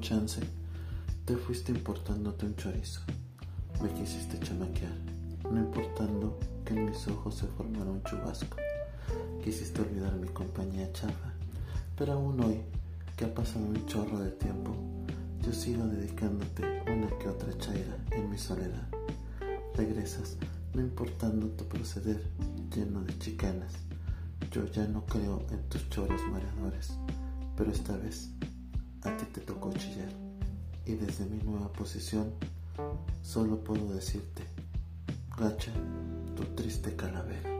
chance, te fuiste importándote un chorizo. Me quisiste chamaquear, no importando que en mis ojos se formara un chubasco. Quisiste olvidar mi compañía chafa, pero aún hoy, que ha pasado un chorro de tiempo, yo sigo dedicándote una que otra chaira en mi soledad. Regresas, no importando tu proceder lleno de chicanas. Yo ya no creo en tus choros mareadores, pero esta vez Y desde mi nueva posición, solo puedo decirte, gacha tu triste calavera.